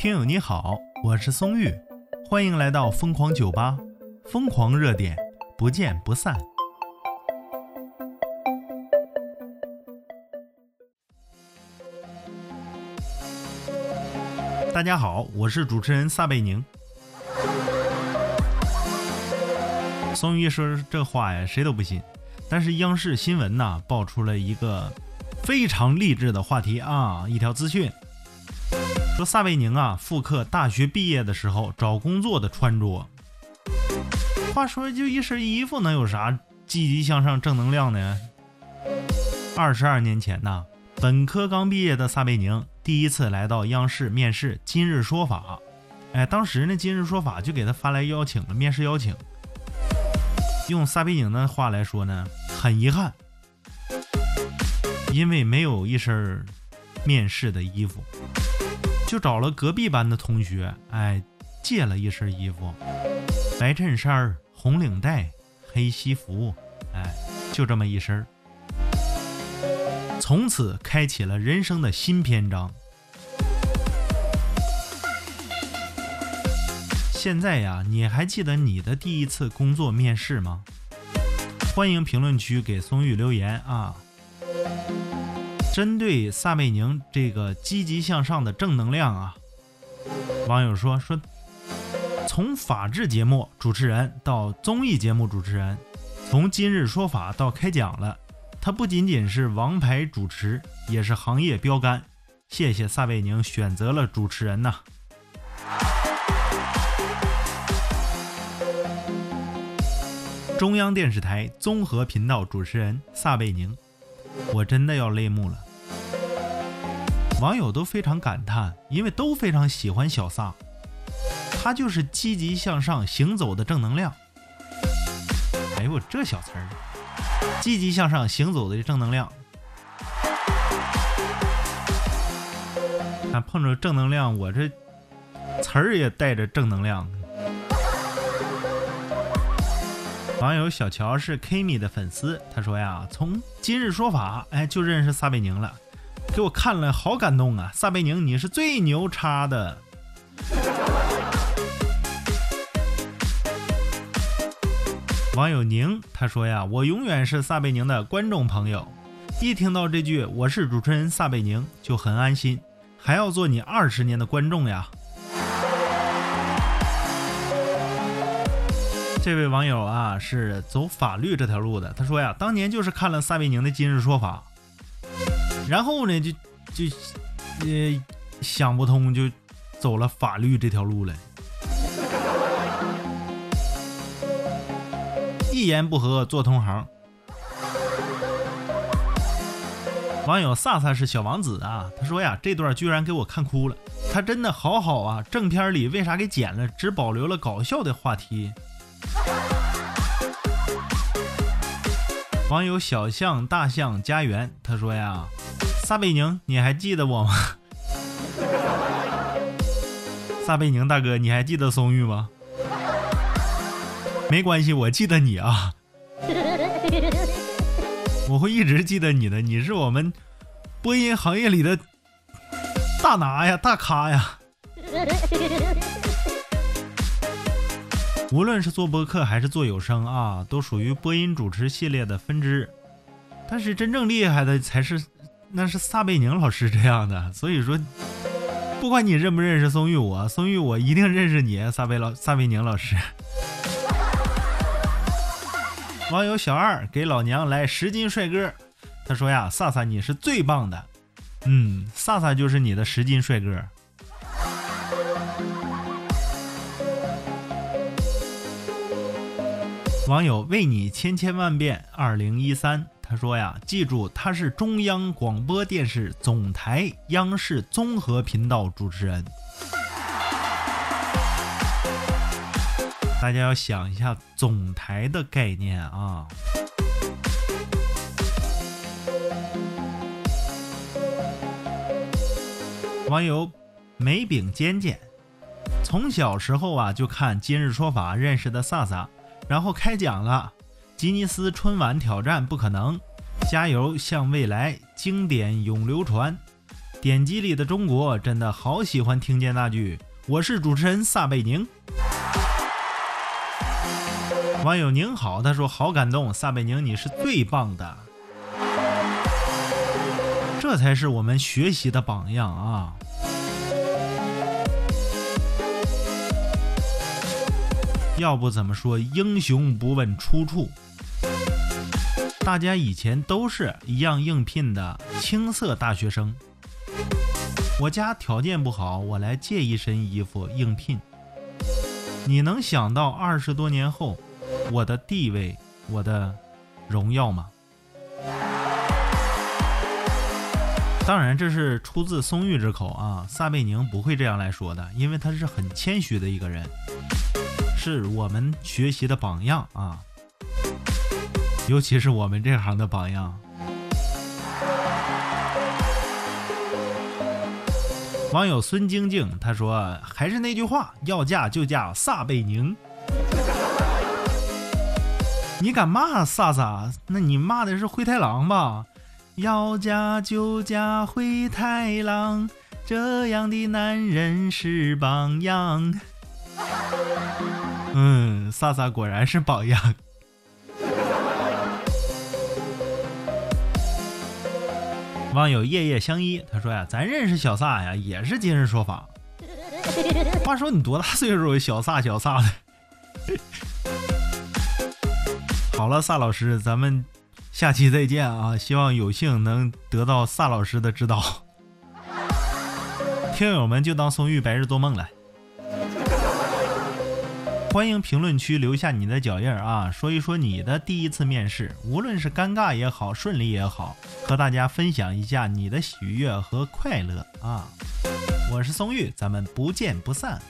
听友你好，我是松玉，欢迎来到疯狂酒吧，疯狂热点，不见不散。大家好，我是主持人撒贝宁。松玉说这话呀，谁都不信。但是央视新闻呐，爆出了一个非常励志的话题啊，一条资讯，说撒贝宁啊复刻大学毕业的时候找工作的穿着。话说就一身衣服，能有啥积极向上、正能量呢？二十二年前呐，本科刚毕业的撒贝宁。第一次来到央视面试《今日说法》，哎，当时呢，《今日说法》就给他发来邀请了，面试邀请。用撒贝宁的话来说呢，很遗憾，因为没有一身面试的衣服，就找了隔壁班的同学，哎，借了一身衣服，白衬衫、红领带、黑西服，哎，就这么一身。从此开启了人生的新篇章。现在呀，你还记得你的第一次工作面试吗？欢迎评论区给松玉留言啊！针对撒贝宁这个积极向上的正能量啊，网友说说，从法制节目主持人到综艺节目主持人，从今日说法到开讲了。他不仅仅是王牌主持，也是行业标杆。谢谢撒贝宁选择了主持人呐！中央电视台综合频道主持人撒贝宁，我真的要泪目了。网友都非常感叹，因为都非常喜欢小撒，他就是积极向上行走的正能量。哎呦，这小词儿！积极向上行走的正能量，看碰着正能量，我这词儿也带着正能量。网友小乔是 Kimi 的粉丝，他说呀，从今日说法，哎，就认识撒贝宁了，给我看了好感动啊！撒贝宁，你是最牛叉的。网友宁他说呀，我永远是撒贝宁的观众朋友，一听到这句“我是主持人撒贝宁”就很安心，还要做你二十年的观众呀。这位网友啊是走法律这条路的，他说呀，当年就是看了撒贝宁的《今日说法》，然后呢就就呃想不通，就走了法律这条路了。一言不合做同行。网友萨萨是小王子啊，他说呀，这段居然给我看哭了，他真的好好啊，正片里为啥给剪了，只保留了搞笑的话题？网友小象大象家园他说呀，撒贝宁，你还记得我吗？撒贝宁大哥，你还记得松玉吗？没关系，我记得你啊，我会一直记得你的。你是我们播音行业里的大拿呀，大咖呀。无论是做播客还是做有声啊，都属于播音主持系列的分支。但是真正厉害的才是那是撒贝宁老师这样的。所以说，不管你认不认识松玉我，松玉我一定认识你，撒贝老撒贝宁老师。网友小二给老娘来十斤帅哥，他说呀，萨萨你是最棒的，嗯，萨萨就是你的十斤帅哥。网友为你千千万遍二零一三，他说呀，记住他是中央广播电视总台央视综合频道主持人。大家要想一下总台的概念啊！网友梅饼尖尖，从小时候啊就看《今日说法》认识的萨萨，然后开讲了吉尼斯春晚挑战不可能，加油向未来，经典永流传。点击里的中国真的好喜欢听见那句“我是主持人撒贝宁”。网友您好，他说好感动，撒贝宁你是最棒的，这才是我们学习的榜样啊！要不怎么说英雄不问出处？大家以前都是一样应聘的青涩大学生。我家条件不好，我来借一身衣服应聘。你能想到二十多年后我的地位、我的荣耀吗？当然，这是出自松玉之口啊，撒贝宁不会这样来说的，因为他是很谦虚的一个人。是我们学习的榜样啊，尤其是我们这行的榜样。网友孙晶晶他说：“还是那句话，要嫁就嫁撒贝宁。”你敢骂萨萨？那你骂的是灰太狼吧？要嫁就嫁灰太狼，这样的男人是榜样。嗯，萨萨果然是榜样。网友夜夜相依，他说呀，咱认识小萨呀，也是今日说法。话说你多大岁数？小萨小萨的。好了，萨老师，咱们下期再见啊！希望有幸能得到萨老师的指导。听友们就当松玉白日做梦了。欢迎评论区留下你的脚印儿啊，说一说你的第一次面试，无论是尴尬也好，顺利也好，和大家分享一下你的喜悦和快乐啊！我是松玉，咱们不见不散。